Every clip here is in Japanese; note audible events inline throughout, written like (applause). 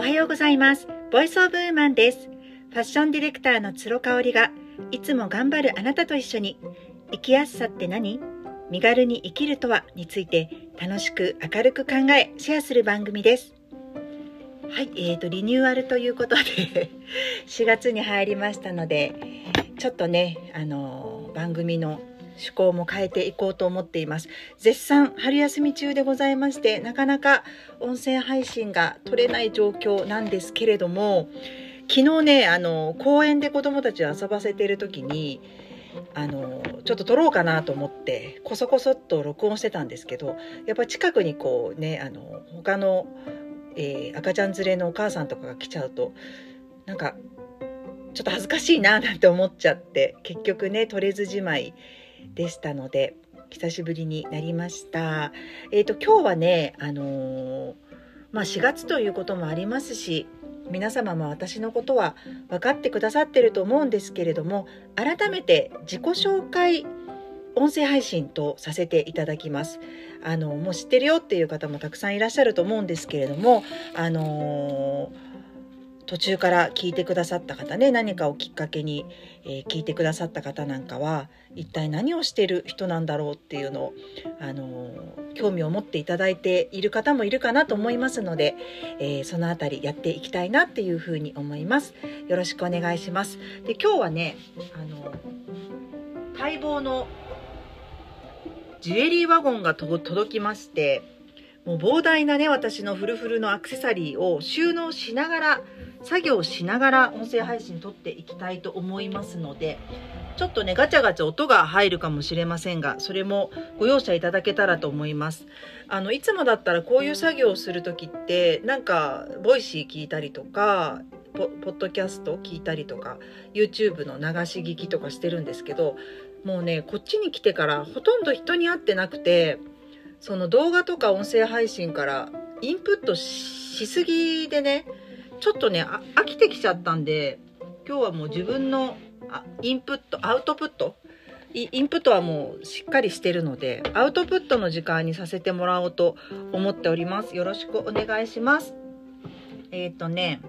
おはようございます。ボイスオブウーマンです。ファッションディレクターの鶴香織が、いつも頑張るあなたと一緒に、生きやすさって何？身軽に生きるとはについて、楽しく明るく考え、シェアする番組です。はい、えーと、リニューアルということで (laughs) 4月に入りましたので、ちょっとね、あの番組の趣向も変えていこうと思っています。絶賛春休み中でございましてなかなか音声配信が取れない状況なんですけれども昨日ねあの公園で子供たちを遊ばせている時にあのちょっと撮ろうかなと思ってこそこそっと録音してたんですけどやっぱ近くにこうねあの他の、えー、赤ちゃん連れのお母さんとかが来ちゃうとなんかちょっと恥ずかしいななんて思っちゃって結局ね撮れずじまいでしたので久しぶりになりました。えっ、ー、と今日はねあのー、まあ4月ということもありますし皆様も私のことは分かってくださってると思うんですけれども改めて自己紹介音声配信とさせていただきます。あのもう知ってるよっていう方もたくさんいらっしゃると思うんですけれどもあのー途中から聞いてくださった方ね何かをきっかけに、えー、聞いてくださった方なんかは一体何をしてる人なんだろうっていうのを、あのー、興味を持っていただいている方もいるかなと思いますので、えー、その辺りやっていきたいなっていうふうに思います。よろしくお願いします。で今日はね、あの待望のジュエリーワゴンが届きましてもう膨大なね私のフルフルのアクセサリーを収納しながら作業しながら音声配信録っていきたいと思いますのでちょっとねガチャガチャ音が入るかもしれませんがそれもご容赦いただけたらと思います。あのいつもだったらこういう作業をする時ってなんか Voicy 聞いたりとかポッドキャスト聞いたりとか YouTube の流し聞きとかしてるんですけどもうねこっちに来てからほとんど人に会ってなくてその動画とか音声配信からインプットしすぎでねちょっとね飽きてきちゃったんで今日はもう自分のインプットアウトプット？インプットはもうしっかりしてるのでアウトプットの時間にさせてもらおうと思っております。よろしくお願いします。えっ、ー、とね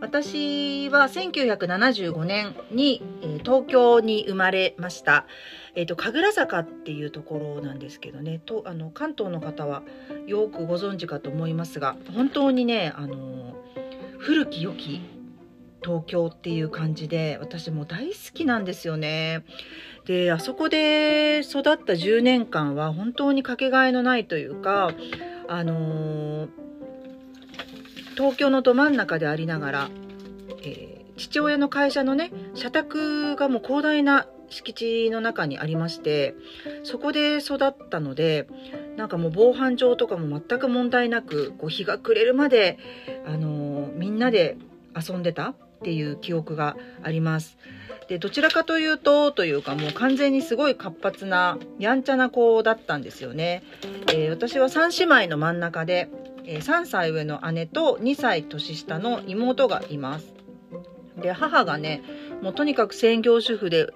私は1975年に、えー、東京に生まれました。え、ー、と、神楽坂っていうところなんですけどね、とあの関東の方はよくご存知かと思いますが、本当にね、あの古き良き東京っていう感じで私も大好きなんですよね。であそこで育った10年間は本当にかけがえのないというかあのー、東京のど真ん中でありながら、えー、父親の会社のね社宅がもう広大な敷地の中にありましてそこで育ったのでなんかもう防犯上とかも全く問題なくこう日が暮れるまで、あのー、みんなで遊んでたっていう記憶があります。でどちらかというとというかもう完全にすごい活発なやんちゃな子だったんですよね。えー、私は3姉妹の真ん中で、えー、3歳上の姉と2歳年下の妹がいます。で母がねもうとにかく専業主婦で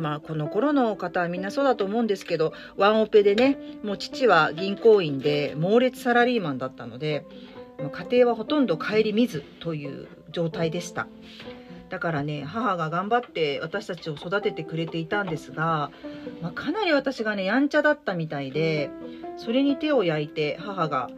まあこの頃の方はみんなそうだと思うんですけどワンオペでねもう父は銀行員で猛烈サラリーマンだったので家庭はほとんど顧みずという状態でした。だからね母が頑張って私たちを育ててくれていたんですが、まあ、かなり私がねやんちゃだったみたいでそれに手を焼いて母が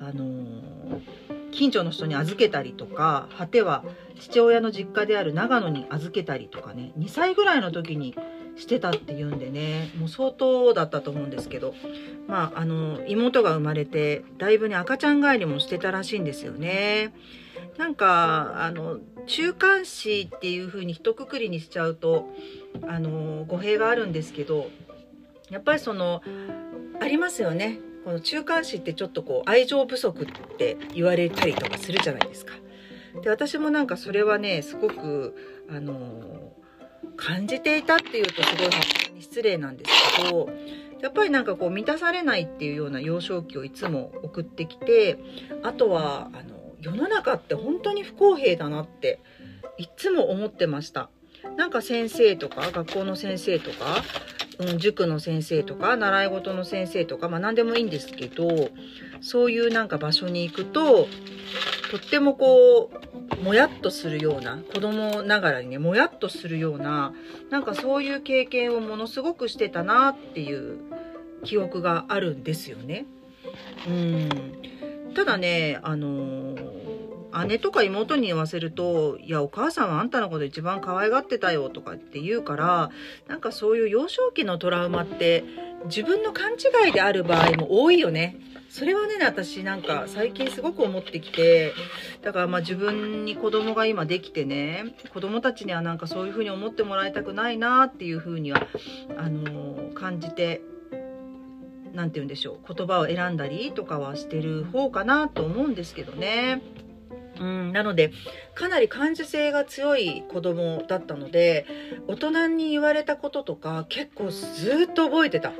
あのー、近所の人に預けたりとか果ては父親の実家である長野に預けたりとかね2歳ぐらいの時にしてたっていうんでねもう相当だったと思うんですけどまああの妹が生まれてだいぶね赤ちゃん帰りもしてたらしいんですよね。なんかあの中間子っていう風に一括りにしちゃうとあの語弊があるんですけどやっぱりそのありますよねこの中間子ってちょっとこう愛情不足って言われたりとかするじゃないですか。で私もなんかそれはねすごくあの感じていたっていうとすごい失礼なんですけどやっぱりなんかこう満たされないっていうような幼少期をいつも送ってきてあとはあの世の中って本当に不公平だなっていつも思ってました。なんか先生とか学校の先生とかうん、塾の先生とか習い事の先生とか、まあ、何でもいいんですけどそういうなんか場所に行くととってもこうもやっとするような子供ながらにねもやっとするようななんかそういう経験をものすごくしてたなっていう記憶があるんですよね。うんただねあの姉とか妹に言わせると「いやお母さんはあんたのこと一番可愛がってたよ」とかって言うからなんかそういう幼少期のトラウマって自分の勘違いである場合も多いよね。それはね私なんか最近すごく思ってきてだからまあ自分に子供が今できてね子供たちにはなんかそういうふうに思ってもらいたくないなっていうふうにはあの感じて何て言うんでしょう言葉を選んだりとかはしてる方かなと思うんですけどね。うん、なのでかなり感受性が強い子供だったので大人に言われたこととか結構ずっと覚えてた。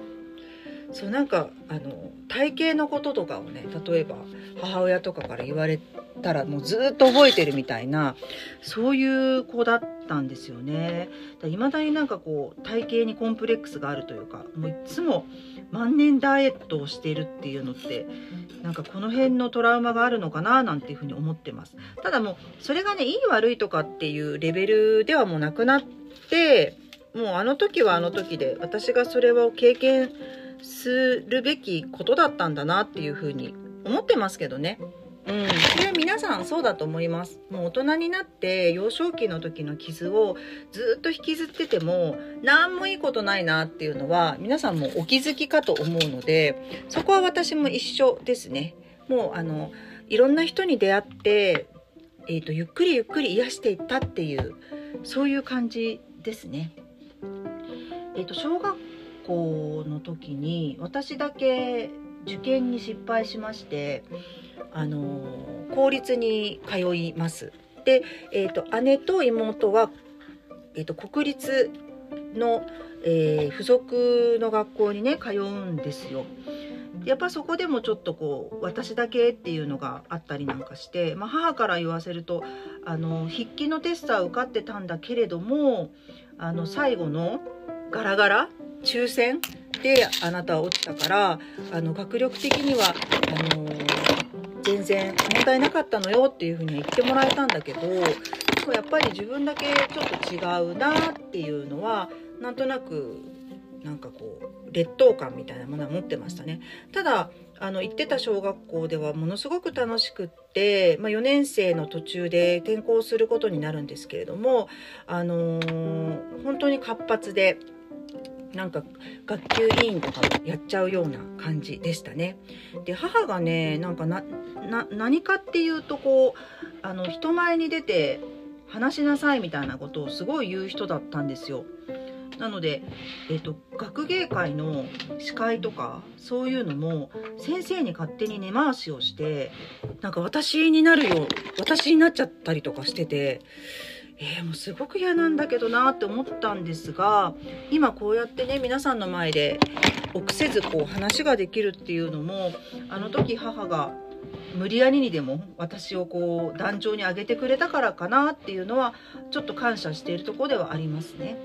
そうなんかあの体型のこととかをね例えば母親とかから言われたらもうずっと覚えてるみたいなそういう子だったんですよね。いまだになんかこう体型にコンプレックスがあるというかもういつも万年ダイエットをしているっていうのってなんかこの辺のトラウマがあるのかななんていうふうに思ってます。ただもうそれがねいい悪いとかっていうレベルではもうなくなってもうあの時はあの時で私がそれを経験するべきことだったんだなっていうふうに思ってますけどね。うん、それは皆さんそうだと思います。もう大人になって幼少期の時の傷をずっと引きずってても何もいいことないなっていうのは皆さんもお気づきかと思うのでそこは私も一緒ですね。もうあのいろんな人に出会って、えーと、ゆっくりゆっくり癒していったっていうそういう感じですね。えーと小学校の時に私だけ受験に失敗しましてあの公立に通います。で、えーと、姉と妹は、えーと、国立の、えー、付属の学校にね通うんですよ。やっぱそこでもちょっとこう私だけっていうのがあったりなんかして、まあ、母から言わせるとあの筆記のテストは受かってたんだけれどもあの最後のガラガラ抽選であなたは落ちたからあの学力的にはあの全然問題なかったのよっていうふうには言ってもらえたんだけどでもやっぱり自分だけちょっと違うなっていうのはなんとなくなんかこう劣等感みたいなものは持ってましたね。ただあの行ってた小学校ではものすごく楽しくって、まあ、4年生の途中で転校することになるんですけれども、あのー、本当に活発でなんか学級委員とかもやっちゃうような感じでしたね。で母がねなんかな何かっていうとこうあの人前に出て話しなさいみたいなことをすごい言う人だったんですよ。なので、えーと、学芸会の司会とかそういうのも先生に勝手に根回しをしてなんか私になるよ私になっちゃったりとかしててえー、もうすごく嫌なんだけどなって思ったんですが今こうやってね皆さんの前で臆せずこう話ができるっていうのもあの時母が無理やりにでも私をこう壇上に上げてくれたからかなっていうのはちょっと感謝しているところではありますね。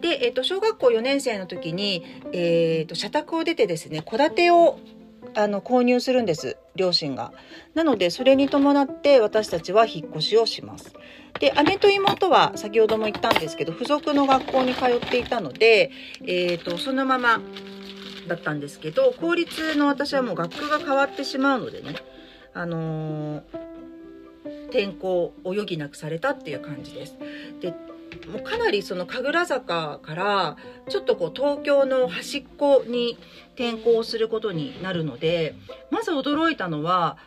で、えー、と小学校4年生の時に、えー、と社宅を出てですね戸建てをあの購入するんです両親が。なのでそれに伴って私たちは引っ越しをします。で姉と妹は先ほども言ったんですけど付属の学校に通っていたので、えーと、そのままだったんですけど公立の私はもう学区が変わってしまうのでね、あのー、転校を余儀なくされたっていう感じです。でもうかなりその神楽坂からちょっとこう東京の端っこに転校することになるのでまず驚いたのは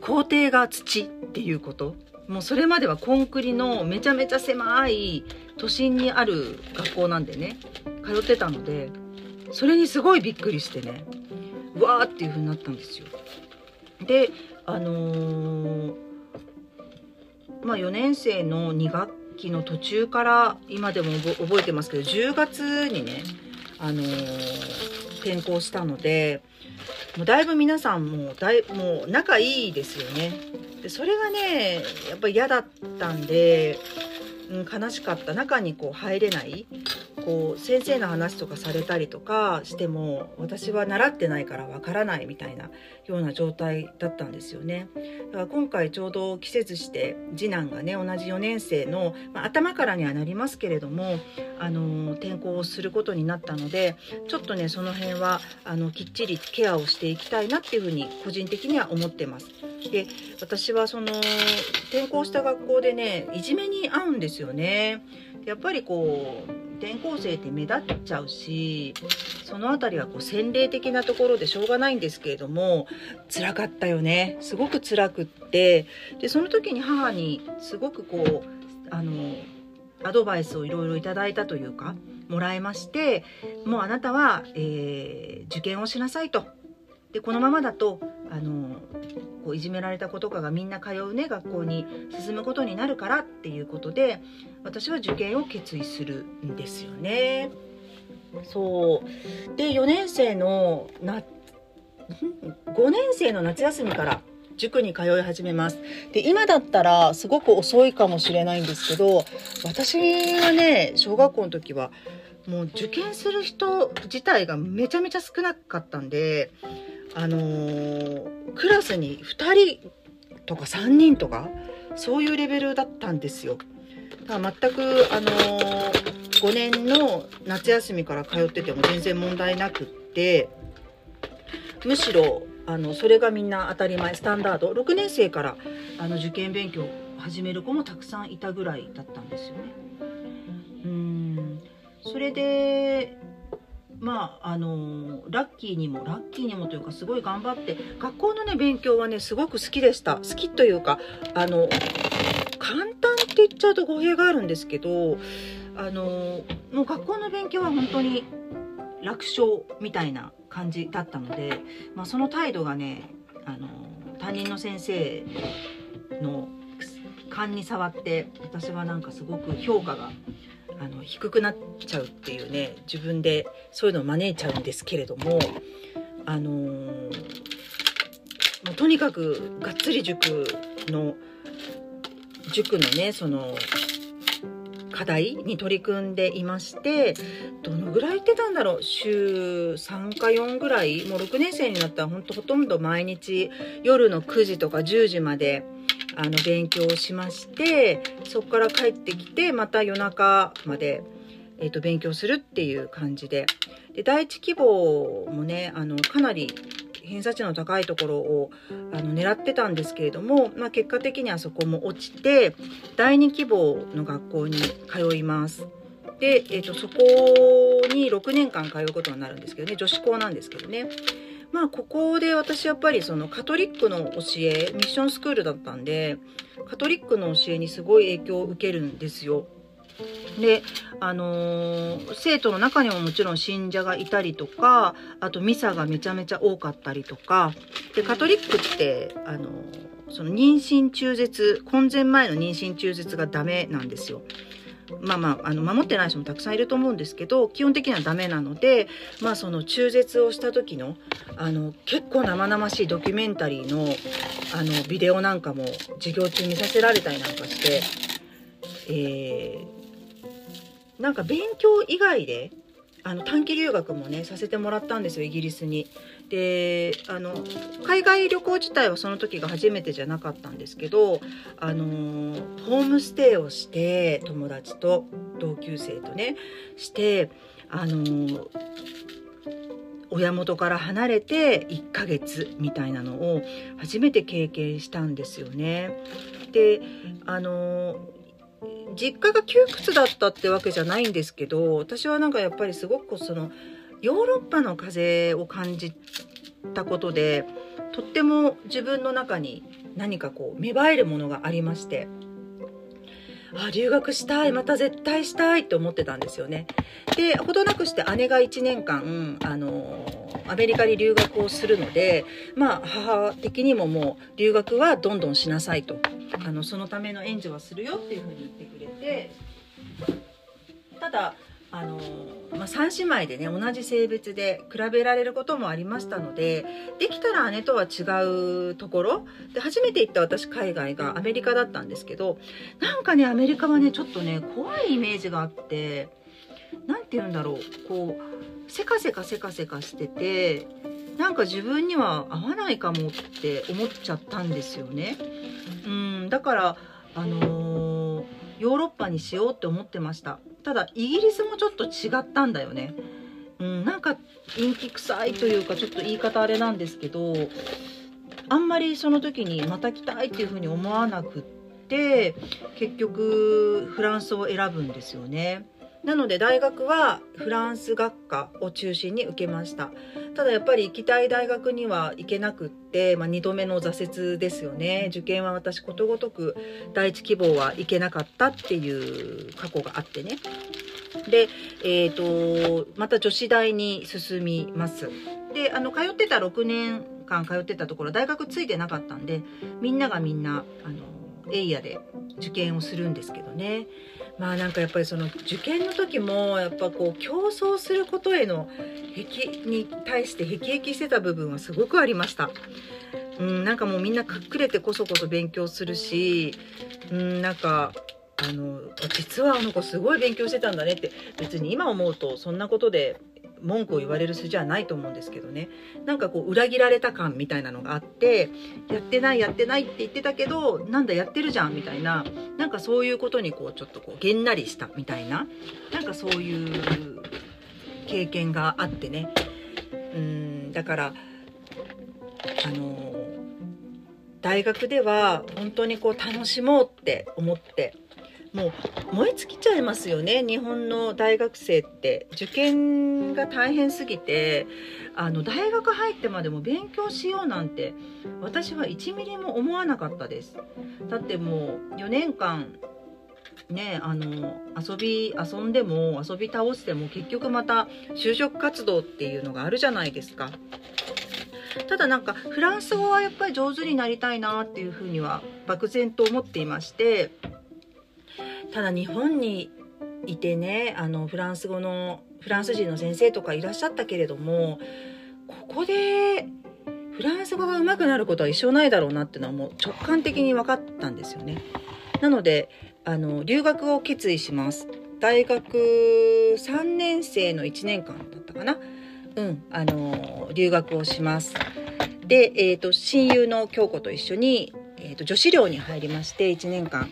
校庭が土っていうこともうそれまではコンクリのめちゃめちゃ狭い都心にある学校なんでね通ってたのでそれにすごいびっくりしてねわーっていう風になったんですよ。であのー、まあ4年生の2学期の途中から今でも覚えてますけど10月にね、あのー、転校したのでもうだいぶ皆さんもだいもう仲いいですよね。でそれがねやっぱ嫌だったんで、うん、悲しかった。中にこう入れない。こう先生の話とかされたりとかしても私は習ってないからわからないみたいなような状態だったんですよねだから今回ちょうど季節して次男がね同じ4年生の、まあ、頭からにはなりますけれどもあの転校をすることになったのでちょっとねその辺はあのきっちりケアをしていきたいなっていうふうに個人的には思ってます。で私はその転校した学校でねいじめに遭うんですよね。やっぱりこう転校生って目立っちゃうしその辺りはこう洗礼的なところでしょうがないんですけれども辛かったよねすごく辛くってでその時に母にすごくこうあのアドバイスをいろいろいただいたというかもらえましてもうあなたは、えー、受験をしなさいと。でこのままだとあのこういじめられた子とかがみんな通うね学校に進むことになるからっていうことで私は受験を決意するんですよね。そう。で4年生のな5年生の夏休みから塾に通い始めます。で今だったらすごく遅いかもしれないんですけど私はね小学校の時はもう受験する人自体がめちゃめちゃ少なかったんであのー、クラスに2人とか3人とかそういうレベルだったんですよ。だから全く、あのー、5年の夏休みから通ってても全然問題なくってむしろあのそれがみんな当たり前スタンダード6年生からあの受験勉強始める子もたくさんいたぐらいだったんですよね。うんそれでまああのラッキーにもラッキーにもというかすごい頑張って学校のね勉強はねすごく好きでした。好きというかあの簡単って言っちゃうと語弊があるんですけどあのもう学校の勉強は本当に楽勝みたいな感じだったので、まあ、その態度がねあの担任の先生の勘に触って私はなんかすごく評価があの低くなっちゃうっていうね自分でそういうのを招いちゃうんですけれどもあのー、もうとにかくがっつり塾の塾のねその課題に取り組んでいましてどのぐらい行ってたんだろう？週3か4ぐらい？もう6年生になったらほんとほとんど毎日夜の9時とか10時まであの勉強をしましてそこから帰ってきてまた夜中まで、えー、と勉強するっていう感じでで第一希望もねあのかなり偏差値の高いところをあの狙ってたんですけれども、まあ、結果的にはそこも落ちて第2希望の学校に通います。で、えーとそこに6年間通うことになるんですけどね女子校なんですけどね。まあここで私やっぱりそのカトリックの教えミッションスクールだったんでカトリックの教えにすごい影響を受けるんですよ。であのー、生徒の中にももちろん信者がいたりとかあとミサがめちゃめちゃ多かったりとかでカトリックって、あのー、その妊娠中絶婚前前の妊娠中絶がダメなんですよ。まあまああの守ってない人もたくさんいると思うんですけど基本的にはダメなので、まあ、その中絶をした時のあの結構生々しいドキュメンタリーのあのビデオなんかも授業中見させられたりなんかして、えー、なんか勉強以外であの短期留学もねさせてもらったんですよイギリスに。であの海外旅行自体はその時が初めてじゃなかったんですけどあのホームステイをして友達と同級生とねしてあの親元から離れて1ヶ月みたいなのを初めて経験したんですよね。であの実家が窮屈だったってわけじゃないんですけど私はなんかやっぱりすごくそのヨーロッパの風を感じたことでとっても自分の中に何かこう芽生えるものがありましてあ留学したいまた絶対したいって思ってたんですよね。でほどなくして姉が1年間あのアメリカに留学をするのでまあ母的にももう留学はどんどんしなさいとあのそのための援助はするよっていうふうに言ってくれてただあのまあ、3姉妹でね同じ性別で比べられることもありましたのでできたら姉とは違うところで初めて行った私海外がアメリカだったんですけどなんかねアメリカはねちょっとね怖いイメージがあって何て言うんだろうこうせかせかせかせかしててなんか自分には合わないかもって思っちゃったんですよね。うんだからあのー、ヨーロッパにしようって思ってましたただイギリスもちょっと違ったんだよね。うん、なんか陰気臭いというかちょっと言い方あれなんですけどあんまりその時にまた来たいっていうふうに思わなくって結局フランスを選ぶんですよね。なので大学はフランス学科を中心に受けました。ただやっぱり行きたい大学には行けなくって、まあ、2度目の挫折ですよね。受験は私ことごとく第一希望は行けなかったっていう過去があってね。で、えーと、また女子大に進みます。であの通ってた6年間通ってたところ大学ついてなかったんでみんながみんなあのエイヤで受験をするんですけどね。まあなんかやっぱりその受験の時もやっぱこう競争することへの壁に対して辟易してた部分はすごくありました。うん、なんかもうみんな隠れてこそこそ勉強するし、うん、なんかあの実はあの子すごい勉強してたんだねって別に今思うとそんなことで文句を言われる筋はないと思うんですけどね。なんかこう裏切られた感みたいなのがあってやってないやってないって言ってたけどなんだやってるじゃんみたいな。なんかそういうことにこうちょっとこうげんなりしたみたいな。なんかそういう経験があってね。うんだからあの大学では本当にこう楽しもうって思ってもう燃え尽きちゃいますよね。日本の大学生って。受験が大変すぎて。あの大学入ってまでも勉強しようなんて私は1ミリも思わなかったです。だってもう4年間ねあの遊び遊んでも遊び倒しても結局また就職活動っていうのがあるじゃないですか。ただなんかフランス語はやっぱり上手になりたいなっていうふうには漠然と思っていまして。ただ日本にいてねあのフランス語のフランス人の先生とかいらっしゃったけれどもここでフランス語が上手くなることは一生ないだろうなっていうのはもう直感的に分かったんですよね。なのであの留学を決意します。大学3年生の1年間だったかな。うん、あの留学をします。で、えーと、親友の京子と一緒に、えーと女子寮に入りまして1年間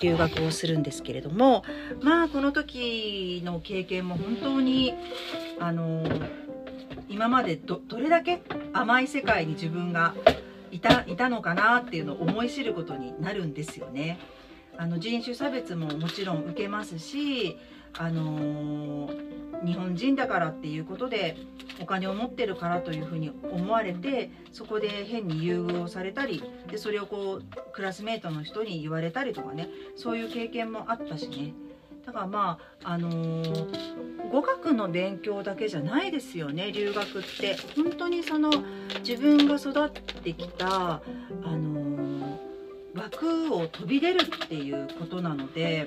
留学をするんですけれどもまあこの時の経験も本当にあの今までどれだけ甘い世界に自分がいたいたのかなっていうのを思い知ることになるんですよね。あの人種差別ももちろん受けますしあのー、日本人だからっていうことでお金を持ってるからというふうに思われてそこで変に優遇をされたりでそれをこうクラスメートの人に言われたりとかねそういう経験もあったしね。だからまああのー、語学の勉強だけじゃないですよね留学って。本当にその自分が育ってきたあのー、枠を飛び出るっていうことなので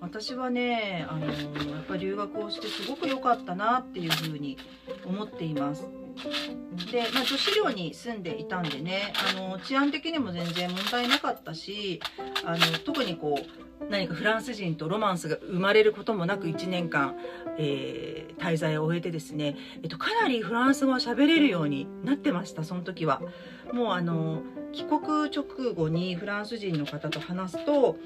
私はね、あの、やっぱり留学をしてすごく良かったなっていうふうに思っています。で、まあ、女子寮に住んでいたんでね、あの治安的にも全然問題なかったしあの特にこう何かフランス人とロマンスが生まれることもなく1年間、えー、滞在を終えてですね、えっと、かなりフランス語は喋れるようになってましたその時は。もうあの帰国直後にフランス人の方と話すと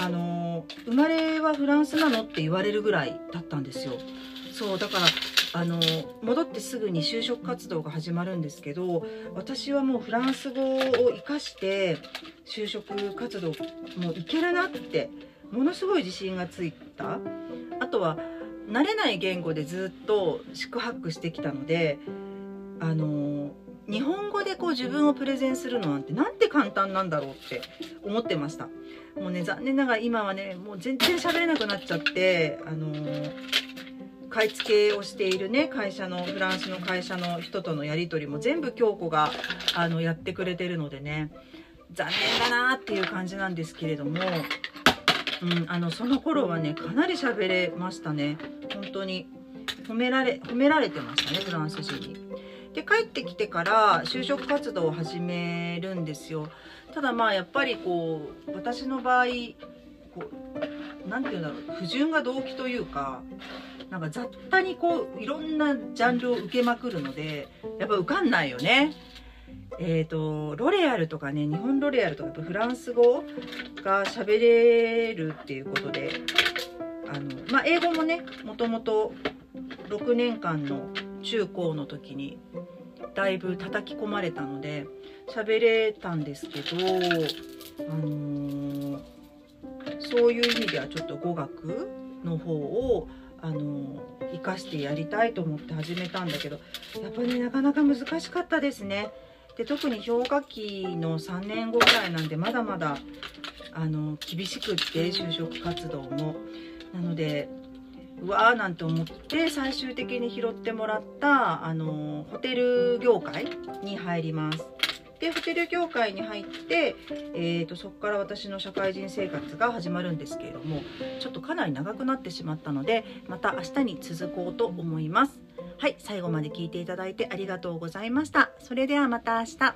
あの生まれはフランスなの？って言われるぐらいだったんですよ。そうだからあの戻ってすぐに就職活動が始まるんですけど私はもうフランス語を生かして就職活動もういけるなってものすごい自信がついたあとは慣れない言語でずっと四苦八苦してきたのであの日本語でこう自分をプレゼンするのなんてなんて簡単なんだろうって思ってましたもうね残念ながら今はねもう全然喋れなくなっちゃってあのー、買い付けをしているね会社のフランスの会社の人とのやり取りも全部京子があのやってくれてるのでね残念だなっていう感じなんですけれども、うん、あのその頃はねかなり喋れましたね本当に褒められ褒められてましたねフランス人に。で帰ってきてから就職活動を始めるんですよただまあやっぱりこう私の場合こう何て言うんだろう不純が動機というかなんか雑多にこういろんなジャンルを受けまくるのでやっぱ受かんないよね。えーと、ロレアルとかね日本ロレアルとかフランス語が喋れるっていうことであの、まあ、英語もねもともと6年間の中高の時にだいぶ叩き込まれたので喋れたんですけど、あのー、そういう意味ではちょっと語学の方をあの生かしてやりたいと思って始めたんだけどやっぱり、ね、なかなか難しかったですね。で特に氷河期の3年後ぐらいなんでまだまだあの厳しくって就職活動も。なのでうわーなんて思って最終的に拾ってもらったあのホテル業界に入ります。でホテル業界に入って、えーと、そこから私の社会人生活が始まるんですけれどもちょっとかなり長くなってしまったのでまた明日に続こうと思います。はい最後まで聞いていただいてありがとうございました。それではまた明日。